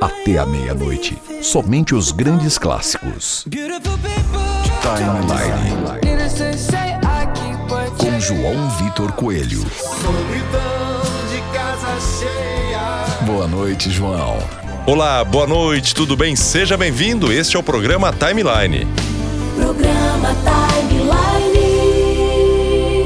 Até a meia-noite. Somente os grandes clássicos. Timeline. Com João Vitor Coelho. Boa noite, João. Olá, boa noite, tudo bem? Seja bem-vindo. Este é o programa Timeline. Programa Timeline.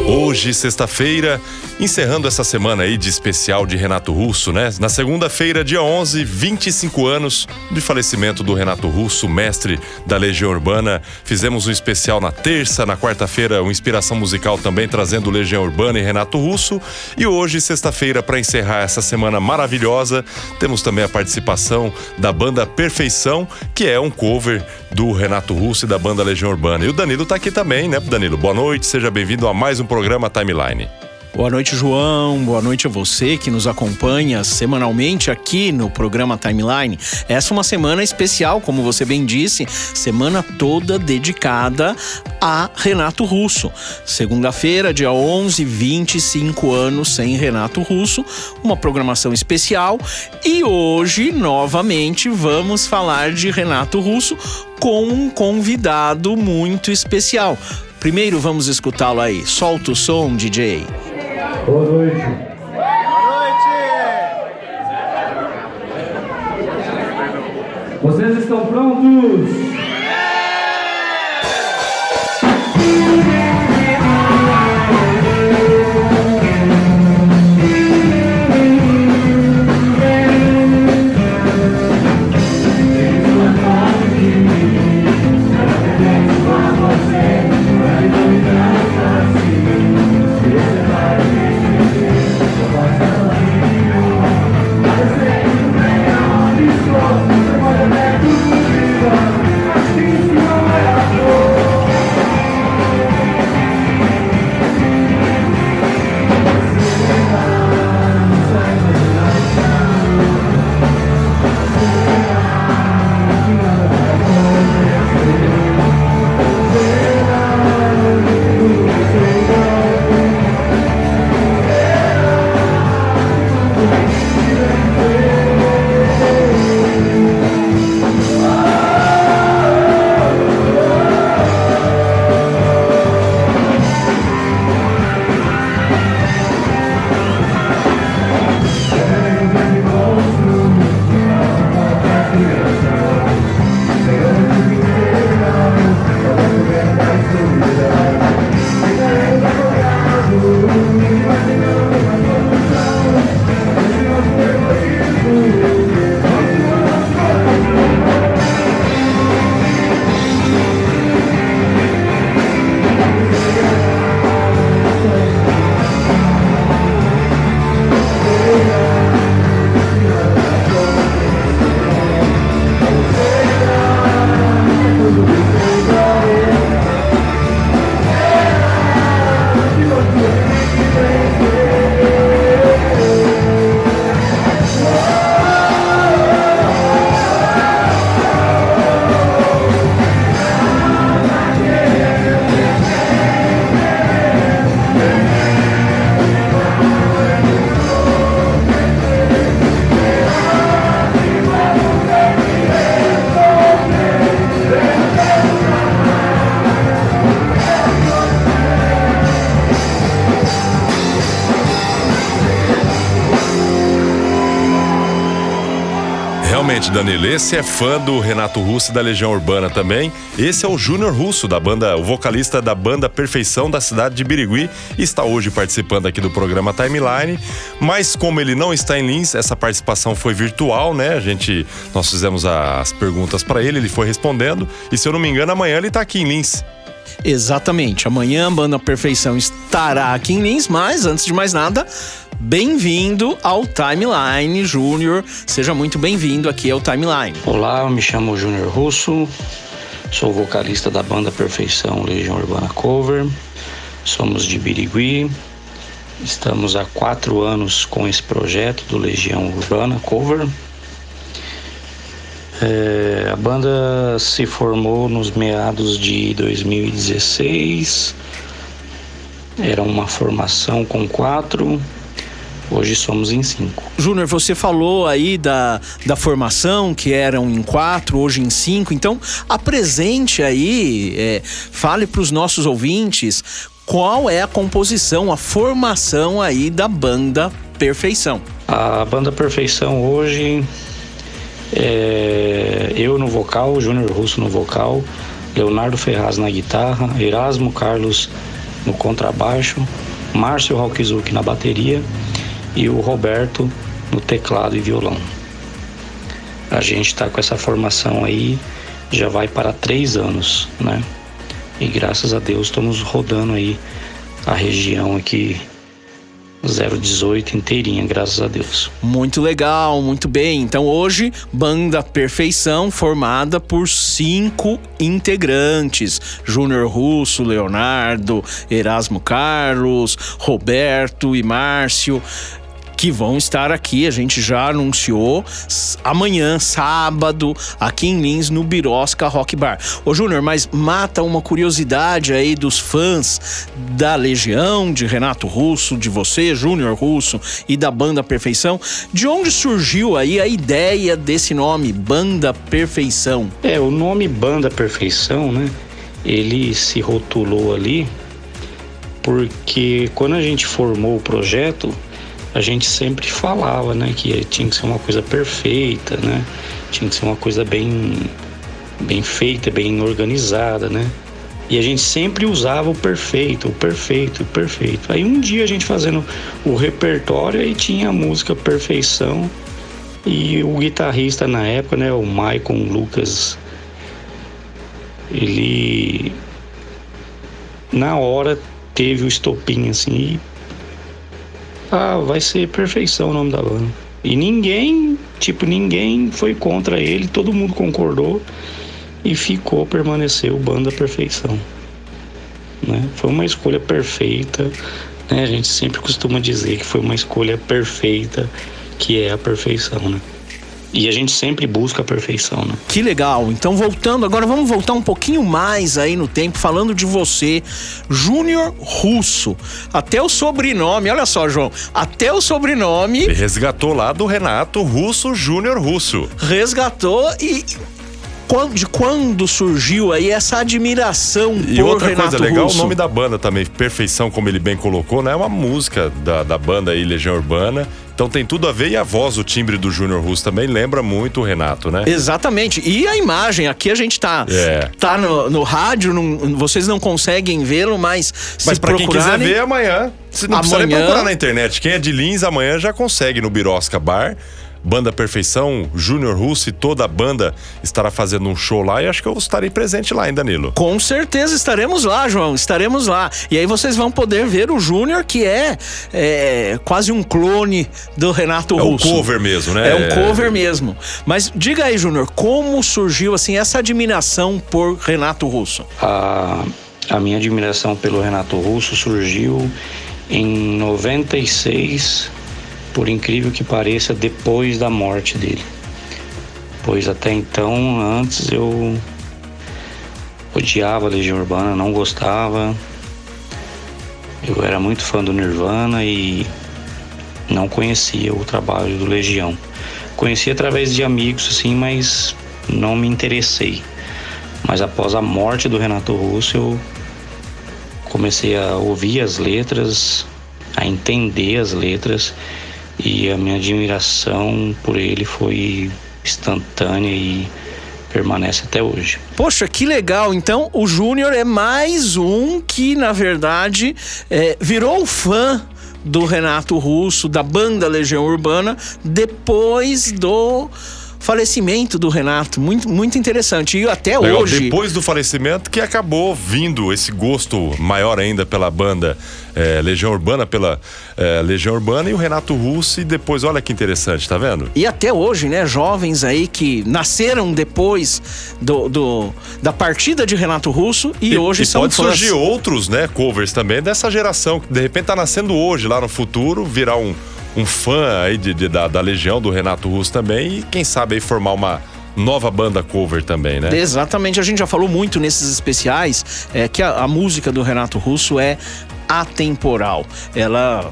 Hoje, sexta-feira, encerrando essa semana aí de especial de Renato Russo, né? Na segunda-feira, dia 11, 25 anos de falecimento do Renato Russo, mestre da Legião Urbana. Fizemos um especial na terça, na quarta-feira, uma inspiração musical também trazendo Legião Urbana e Renato Russo. E hoje, sexta-feira, para encerrar essa semana maravilhosa, temos também a participação da banda Perfeição, que é um cover do Renato Russo e da banda Legião Urbana. E o Danilo tá aqui também, né, Danilo? Boa noite, seja bem-vindo a mais um programa Timeline. Boa noite, João. Boa noite a você que nos acompanha semanalmente aqui no programa Timeline. Essa é uma semana especial, como você bem disse, semana toda dedicada a Renato Russo. Segunda-feira, dia 11, 25 anos sem Renato Russo, uma programação especial. E hoje, novamente, vamos falar de Renato Russo com um convidado muito especial. Primeiro vamos escutá-lo aí. Solta o som, DJ. Boa noite. Vocês estão prontos? Realmente, Danilo, esse é fã do Renato Russo e da Legião Urbana também. Esse é o Júnior Russo, da banda, o vocalista da banda Perfeição da cidade de Birigui, está hoje participando aqui do programa Timeline. Mas como ele não está em Lins, essa participação foi virtual, né? A gente, nós fizemos as perguntas para ele, ele foi respondendo. E se eu não me engano, amanhã ele está aqui em Lins. Exatamente. Amanhã a banda Perfeição estará aqui em Lins, mas antes de mais nada, bem-vindo ao Timeline, Júnior. Seja muito bem-vindo aqui ao Timeline. Olá, eu me chamo Júnior Russo, sou vocalista da banda Perfeição Legião Urbana Cover. Somos de Birigui. Estamos há quatro anos com esse projeto do Legião Urbana Cover. É, a banda se formou nos meados de 2016. Era uma formação com quatro. Hoje somos em cinco. Júnior, você falou aí da, da formação, que eram em quatro, hoje em cinco. Então, apresente aí, é, fale para os nossos ouvintes qual é a composição, a formação aí da banda Perfeição. A banda Perfeição hoje é eu no vocal, Júnior Russo no vocal, Leonardo Ferraz na guitarra, Erasmo Carlos no contrabaixo, Márcio Rockzuki na bateria e o Roberto no teclado e violão. A gente está com essa formação aí já vai para três anos, né? E graças a Deus estamos rodando aí a região aqui 018 inteirinha, graças a Deus. Muito legal, muito bem. Então hoje, Banda Perfeição, formada por cinco integrantes: Júnior Russo, Leonardo, Erasmo Carlos, Roberto e Márcio que vão estar aqui. A gente já anunciou amanhã, sábado, aqui em Lins, no Birosca Rock Bar. Ô Júnior, mas mata uma curiosidade aí dos fãs da Legião, de Renato Russo, de você, Júnior Russo e da Banda Perfeição. De onde surgiu aí a ideia desse nome, Banda Perfeição? É, o nome Banda Perfeição, né? Ele se rotulou ali porque quando a gente formou o projeto, a gente sempre falava, né, que tinha que ser uma coisa perfeita, né? Tinha que ser uma coisa bem bem feita, bem organizada, né? E a gente sempre usava o perfeito, o perfeito, o perfeito. Aí um dia a gente fazendo o repertório e tinha a música Perfeição e o guitarrista na época, né, o Maicon Lucas, ele na hora teve o estopim assim e ah, vai ser perfeição o nome da banda. E ninguém, tipo, ninguém foi contra ele, todo mundo concordou e ficou, permaneceu Banda Perfeição. Né? Foi uma escolha perfeita, né? A gente sempre costuma dizer que foi uma escolha perfeita, que é a perfeição, né? E a gente sempre busca a perfeição, né? Que legal. Então, voltando, agora vamos voltar um pouquinho mais aí no tempo, falando de você, Júnior Russo. Até o sobrenome, olha só, João, até o sobrenome. Ele resgatou lá do Renato Russo Júnior Russo. Resgatou e de quando surgiu aí essa admiração e por outra Renato coisa legal, Russo? o nome da banda também, Perfeição, como ele bem colocou, né? É uma música da, da banda aí, Legião Urbana. Então tem tudo a ver e a voz, o timbre do Júnior Russo também lembra muito o Renato, né? Exatamente. E a imagem, aqui a gente tá, É. tá no, no rádio, não- vocês não conseguem vê-lo, mas Mas se pra quem quiser procurarem- ver amanhã, você não precisa nem Amanhã- procurar na internet. Quem é de Lins amanhã já consegue no Birosca Bar. Banda Perfeição, Júnior Russo e toda a banda estará fazendo um show lá e acho que eu estarei presente lá, hein, Danilo? Com certeza estaremos lá, João, estaremos lá. E aí vocês vão poder ver o Júnior, que é, é, quase um clone do Renato É um Russo. cover mesmo, né? É um cover mesmo. Mas diga aí, Júnior, como surgiu assim essa admiração por Renato Russo? A, a minha admiração pelo Renato Russo surgiu em 96, por incrível que pareça, depois da morte dele. Pois até então, antes eu odiava a Legião Urbana, não gostava. Eu era muito fã do Nirvana e não conhecia o trabalho do Legião. Conhecia através de amigos, assim, mas não me interessei. Mas após a morte do Renato Russo, eu comecei a ouvir as letras, a entender as letras e a minha admiração por ele foi instantânea e permanece até hoje. Poxa, que legal. Então, o Júnior é mais um que, na verdade, é, virou fã do Renato Russo, da banda Legião Urbana, depois do falecimento do Renato, muito, muito interessante. E até Legal, hoje. Depois do falecimento que acabou vindo esse gosto maior ainda pela banda é, Legião Urbana, pela é, Legião Urbana e o Renato Russo. E depois, olha que interessante, tá vendo? E até hoje, né, jovens aí que nasceram depois do, do- da partida de Renato Russo e, hoje e são pode fãs. surgir outros, né, covers também dessa geração que de repente tá nascendo hoje, lá no futuro, virar um, um fã aí de, de- da, da Legião, do Renato Russo também, e quem sabe aí formar uma nova banda cover também, né? Exatamente, a gente já falou muito nesses especiais é, que a, a música do Renato Russo é atemporal. Ela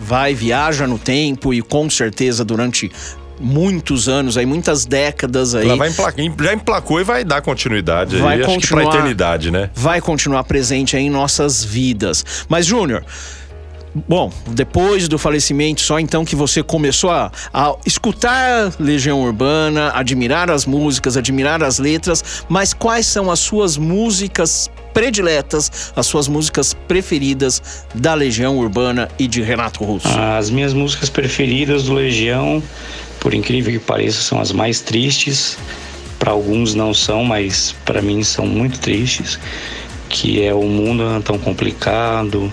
vai, viaja no tempo e com certeza durante muitos anos, aí, muitas décadas aí. Ela vai emplacar, já emplacou e vai dar continuidade Vai aí, acho que pra continuar. eternidade, né? vai continuar presente aí em nossas vidas. Mas, Júnior, bom, depois do falecimento, só então que você começou a, a escutar Legião Urbana, admirar as músicas, admirar as letras, mas quais são as suas músicas prediletas, as suas músicas preferidas da Legião Urbana e de Renato Russo? As minhas músicas preferidas do Legião, por incrível que pareça, são as mais tristes. Para alguns não são, mas para mim são muito tristes. Que é o mundo é tão complicado,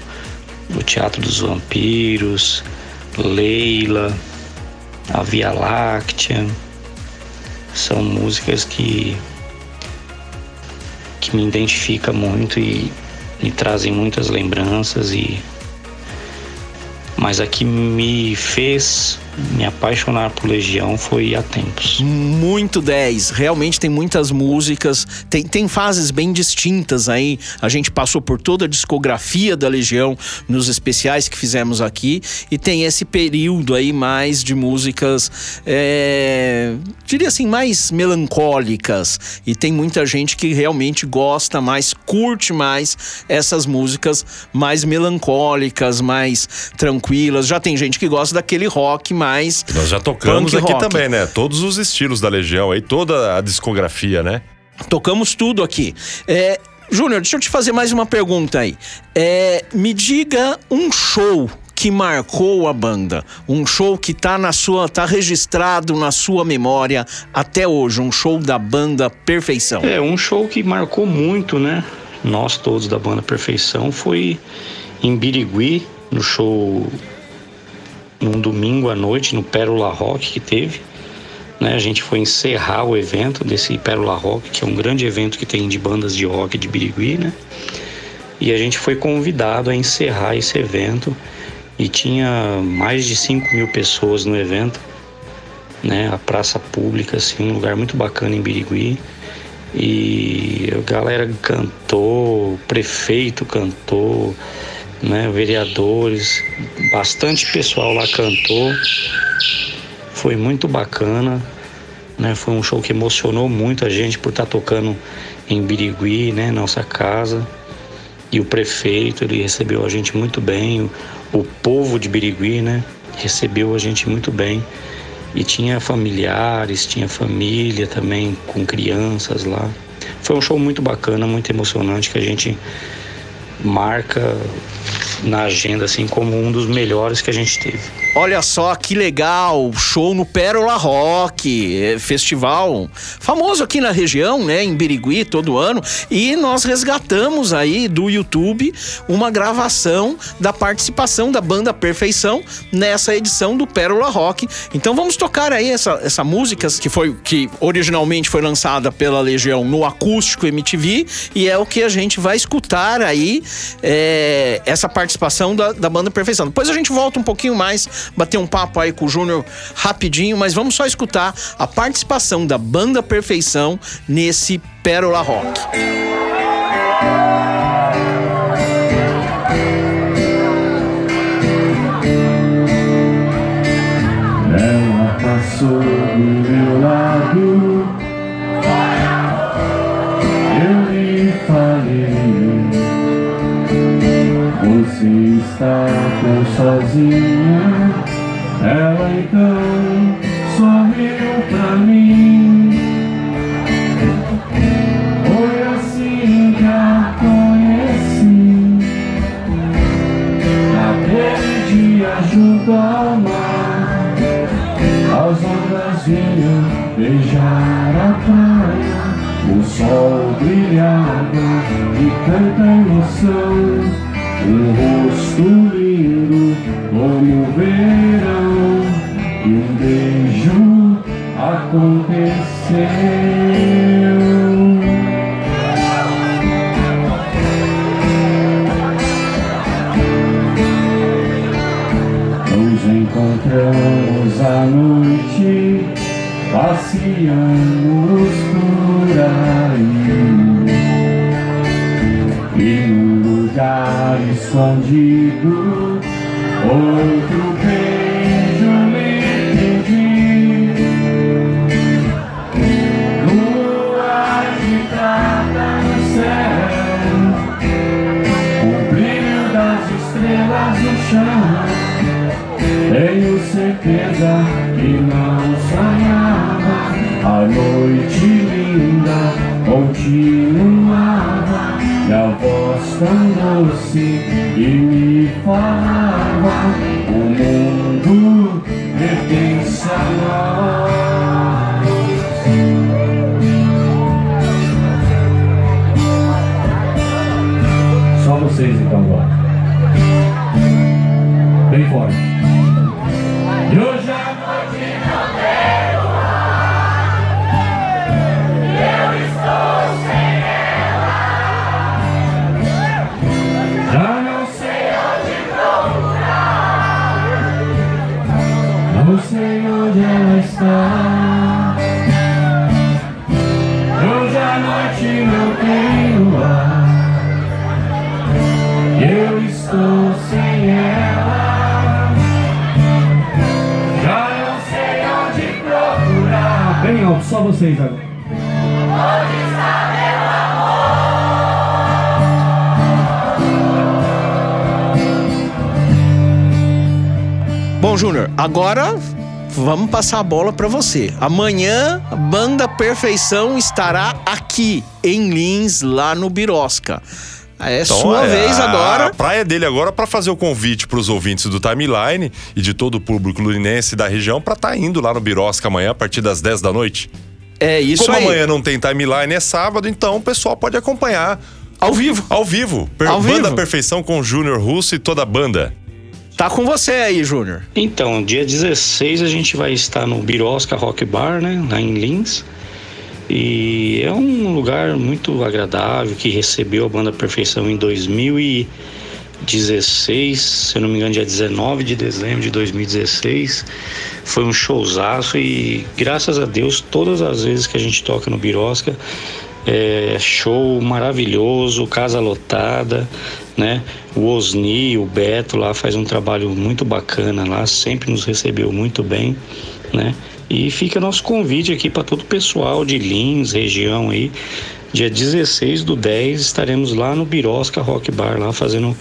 o Teatro dos Vampiros, Leila, a Via Láctea. São músicas que que me identifica muito e me trazem muitas lembranças e mas a que me fez me apaixonar por Legião foi há tempos. Muito 10. Realmente tem muitas músicas, tem, tem fases bem distintas aí. A gente passou por toda a discografia da Legião nos especiais que fizemos aqui e tem esse período aí mais de músicas, é, diria assim, mais melancólicas. E tem muita gente que realmente gosta mais, curte mais essas músicas mais melancólicas, mais tranquilas. Já tem gente que gosta daquele rock mais Nós já tocamos Punk aqui rock. também, né? Todos os estilos da Legião aí, toda a discografia, né? Tocamos tudo aqui. É, Júnior, deixa eu te fazer mais uma pergunta aí. É, me diga um show que marcou a banda, um show que tá na sua, tá registrado na sua memória até hoje, um show da banda Perfeição. É, um show que marcou muito, né? Nós todos da banda Perfeição foi em Birigui, no show num domingo à noite, no Pérola Rock que teve. Né? A gente foi encerrar o evento desse Pérola Rock, que é um grande evento que tem de bandas de rock de Birigui, né? E a gente foi convidado a encerrar esse evento e tinha mais de 5 mil pessoas no evento, né? A praça pública, assim, um lugar muito bacana em Birigui. E a galera cantou, o prefeito cantou, né? Vereadores, bastante pessoal lá cantou. Foi muito bacana, né? Foi um show que emocionou muito a gente por estar tocando em Birigui, né? Nossa casa. E o prefeito, ele recebeu a gente muito bem. O, o povo de Birigui, né? Recebeu a gente muito bem. E tinha familiares, tinha família também com crianças lá. Foi um show muito bacana, muito emocionante que a gente marca na agenda assim como um dos melhores que a gente teve. Olha só que legal, show no Pérola Rock, é, festival famoso aqui na região, né, em Birigui todo ano, e nós resgatamos aí do YouTube uma gravação da participação da banda Perfeição nessa edição do Pérola Rock. Então vamos tocar aí essa, essa música que foi que originalmente foi lançada pela Legião no acústico MTV e é o que a gente vai escutar aí é, essa participação da, da banda Perfeição. Depois a gente volta um pouquinho mais, bater um papo aí com o Júnior rapidinho, mas vamos só escutar a participação da banda Perfeição nesse Pérola Rock. Passou está tão sozinha. Ela então sorriu pra mim. Foi assim que a conheci. Naquele dia junto ao mar As ondas vinham beijar a praia O sol brilhava e tanta emoção. Um rosto lindo como o verão, e um beijo aconteceu. Nos encontramos à noite, passeamos por aí. Escondido, outro beijo lhe pedi. Lua prata no céu, o brilho das estrelas no chão. Tenho certeza que não sonhava A noite linda continuava a voz tão doce que me falava vocês agora. Onde está meu Bom, Júnior, agora vamos passar a bola pra você. Amanhã, a Banda Perfeição estará aqui em Lins, lá no Birosca. É Então, sua é, vez a- agora. A praia dele agora para fazer o convite para os ouvintes do Timeline e de todo o público lurinense da região para estar indo lá no Birosca amanhã a partir das 10 da noite. É isso Como aí. amanhã não tem Timeline, é sábado, então o pessoal pode acompanhar Ao vivo. ao vivo. Per- Ao Banda vivo. Perfeição com o Júnior Russo e toda a banda. Tá com você aí, Júnior. Então, dia 16 a gente vai estar no Birosca Rock Bar, né, lá em Lins. E é um lugar muito agradável que recebeu a banda Perfeição em 2016, se eu não me engano, dia 19 de dezembro de 2016. Foi um showzaço e graças a Deus, todas as vezes que a gente toca no Birosca, é show maravilhoso, casa lotada, né? O Osni, o Beto lá faz um trabalho muito bacana lá, sempre nos recebeu muito bem, né? E fica nosso convite aqui para todo o pessoal de Lins, região aí. Dia 16 do 10 estaremos lá no Birosca Rock Bar, lá fazendo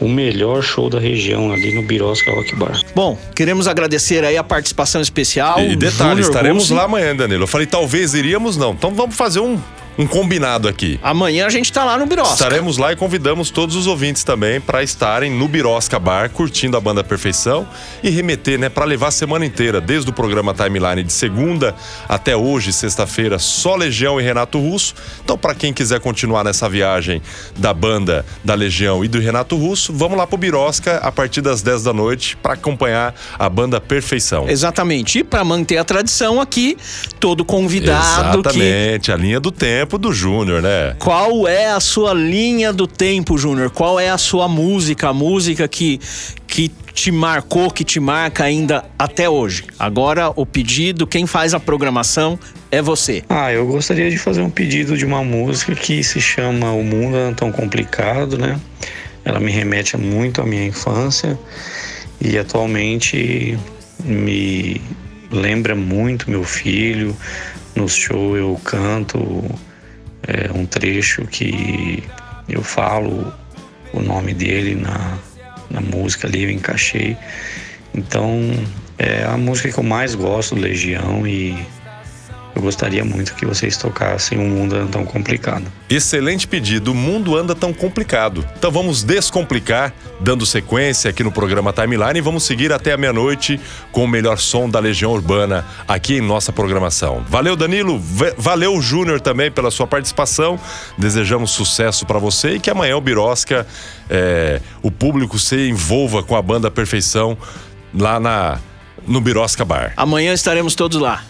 o melhor show da região ali no Birosca Rock Bar. Bom, queremos agradecer aí a participação especial. E detalhe, estaremos lá amanhã, Danilo. Eu falei, talvez iríamos, não. Então vamos fazer um, um combinado aqui. Amanhã a gente tá lá no Birosca. Estaremos lá e convidamos todos os ouvintes também para estarem no Birosca Bar, curtindo a banda Perfeição e remeter, né, para levar a semana inteira, desde o programa Timeline de segunda até hoje, sexta-feira, só Legião e Renato Russo. Então, para quem quiser continuar nessa viagem da banda da Legião e do Renato Russo, vamos lá pro Birosca a partir das 10 da noite para acompanhar a banda Perfeição. Exatamente. E para manter a tradição aqui, todo convidado que Exatamente, a linha do tempo do Júnior, né? Qual é a sua linha do tempo, Júnior? Qual é a sua música? A música que, que te marcou, que te marca ainda até hoje? Agora, o pedido, quem faz a programação é você. Ah, eu gostaria de fazer um pedido de uma música que se chama O Mundo é Tão Complicado, né? Ela me remete muito à minha infância e atualmente me lembra muito meu filho. No show eu canto é, um trecho que eu falo o nome dele na, na música ali, eu encaixei. Então é a música que eu mais gosto do Legião e Eu gostaria muito que vocês tocassem Um Mundo Anda Tão Complicado. Excelente pedido. O mundo anda tão complicado. Então vamos descomplicar, dando sequência aqui no programa Timeline e vamos seguir até a meia-noite com o melhor som da Legião Urbana aqui em nossa programação. Valeu, Danilo. V- Valeu, Júnior, também pela sua participação. Desejamos sucesso para você e que amanhã o Birosca, é, o público se envolva com a banda Perfeição lá na, no Birosca Bar. Amanhã estaremos todos lá.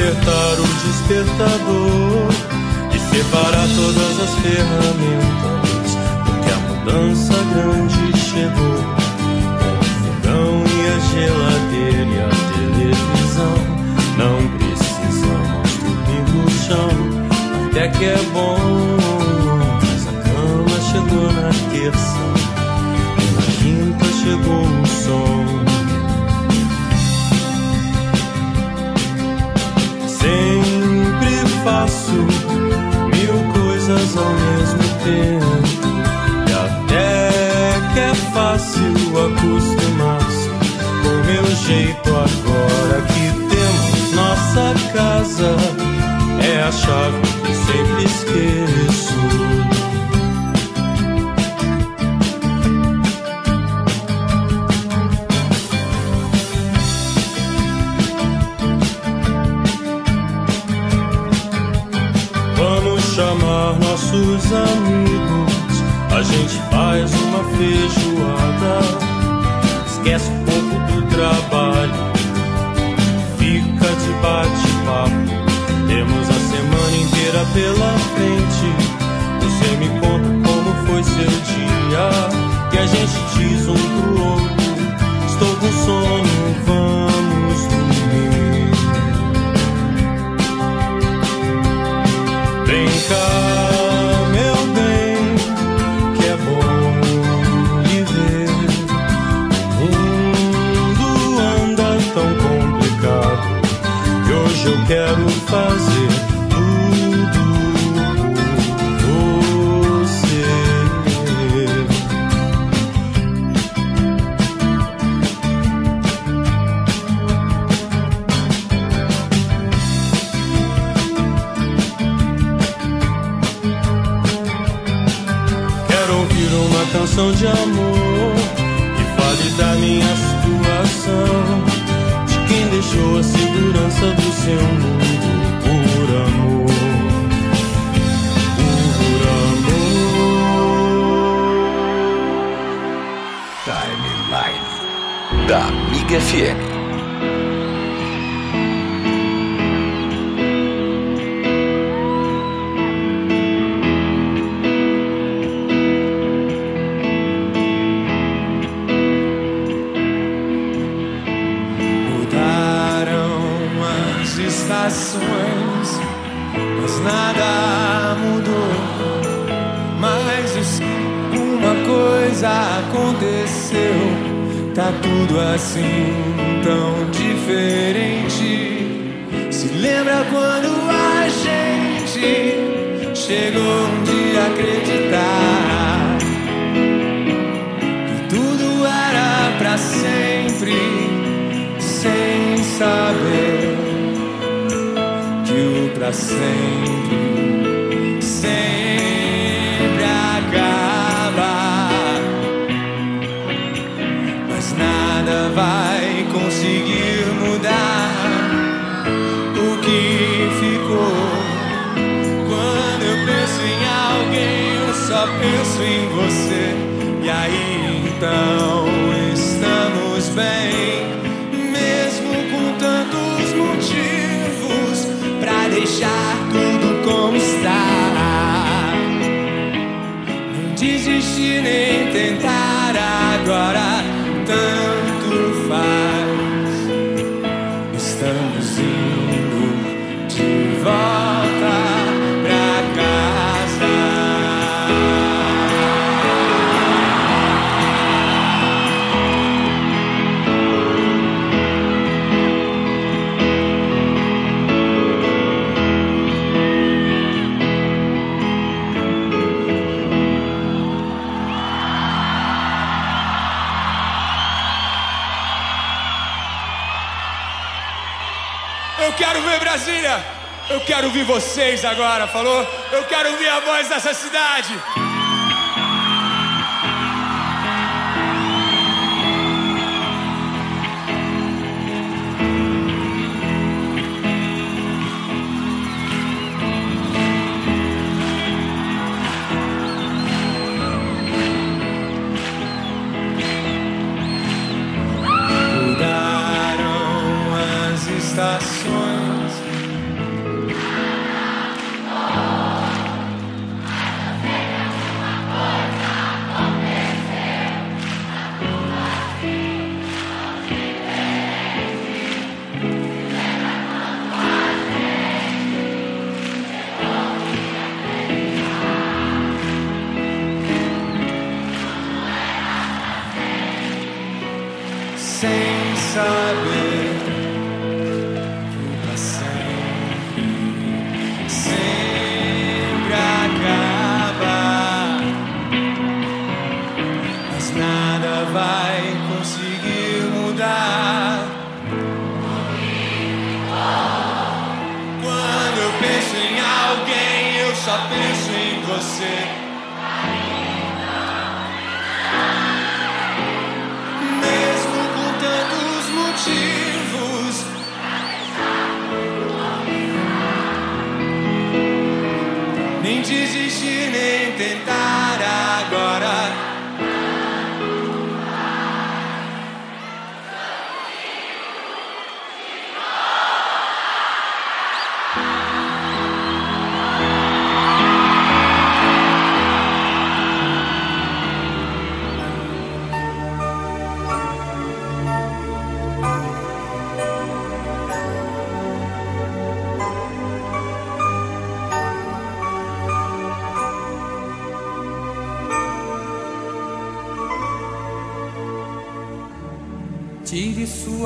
Que consertar o despertador e separar todas as ferramentas, porque a mudança grande chegou. Com o fogão e a geladeira e a televisão, não precisamos dormir no chão, até que é bom. Mas a cama chegou na terça e na quinta chegou o som. Sempre faço mil coisas ao mesmo tempo. E até que é fácil acostumar-se com meu jeito agora que temos nossa casa. É a chave que sempre esqueço. Nossos amigos. A gente faz uma feijoada. Esquece um pouco do trabalho. Fica de bate-papo. Temos a semana inteira pela frente. Você me conta como foi seu dia. E a gente diz um pro outro: canção de amor que fale da minha situação. De quem deixou a segurança do seu mundo por amor. Por amor. Timeline da Amiga FM. tudo assim tão diferente. Se lembra quando a gente chegou de a acreditar que tudo era para sempre, sem saber que o para sempre vai conseguir mudar o que ficou. Quando eu penso em alguém, eu só penso em você. E aí então estamos bem, mesmo com tantos motivos pra deixar tudo como está. Não desistir nem tentar quero ouvir vocês agora, falou? Eu quero ouvir a voz dessa cidade.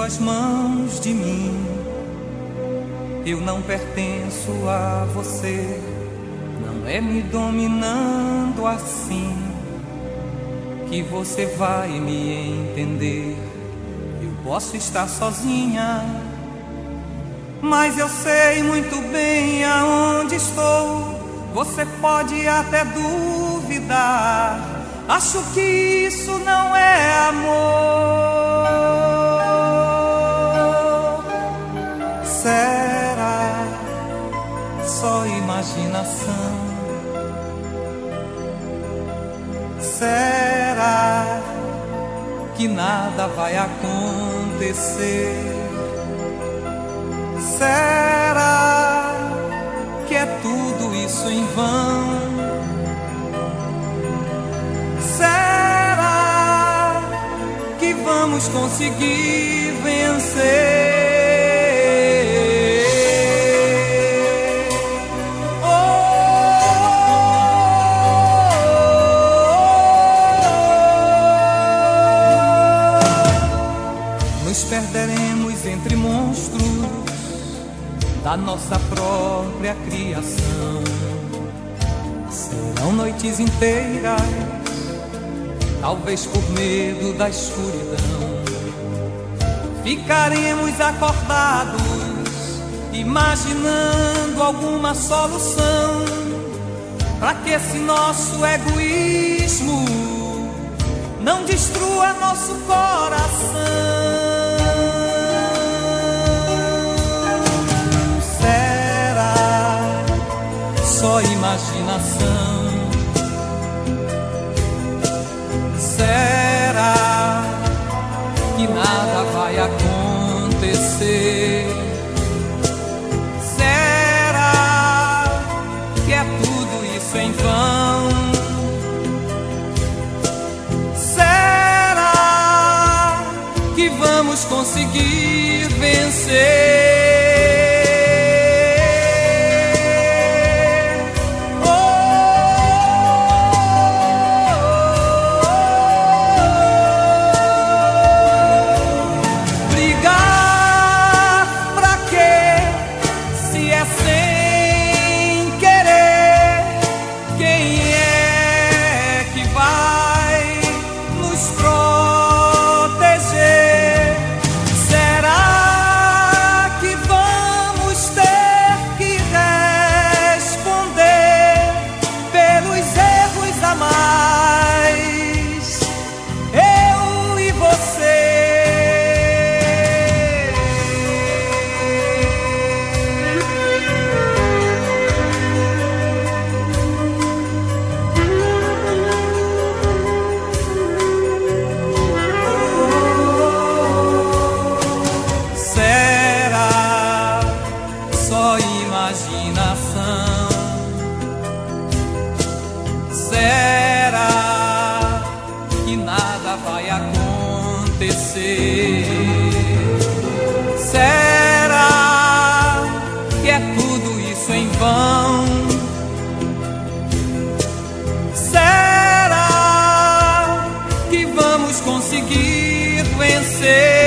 Tire suas mãos de mim. Eu não pertenço a você. Não é me dominando assim que você vai me entender. Eu posso estar sozinha, mas eu sei muito bem aonde estou. Você pode até duvidar. Acho que isso não é amor. Nada vai acontecer? Será que é tudo isso em vão? Será que vamos conseguir vencer? Da nossa própria criação. Serão noites inteiras, talvez por medo da escuridão. Ficaremos acordados imaginando alguma solução para que esse nosso egoísmo não destrua nosso coração. Só imaginação? Será que nada vai acontecer? Será que é tudo isso em vão? Será que vamos conseguir vencer? Se vencer?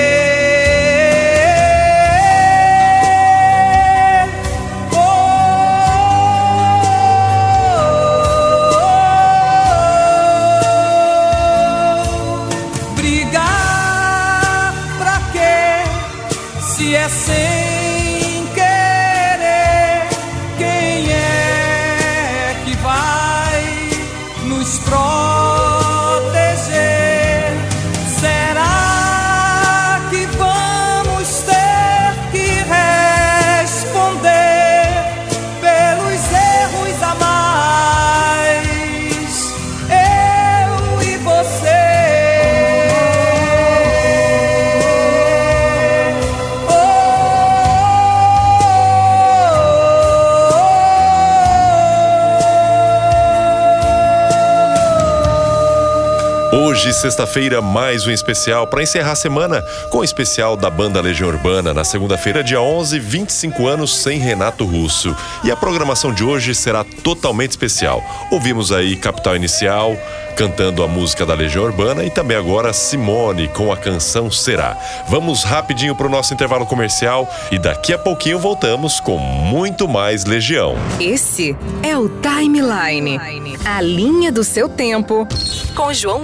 Hoje, sexta-feira, mais um especial para encerrar a semana com o especial da banda Legião Urbana. Na segunda-feira, dia 11, 25 anos sem Renato Russo. E a programação de hoje será totalmente especial. Ouvimos aí Capital Inicial cantando a música da Legião Urbana e também agora Simone com a canção Será. Vamos rapidinho para o nosso intervalo comercial e daqui a pouquinho voltamos com muito mais Legião. Esse é o Timeline. A linha do seu tempo. Com João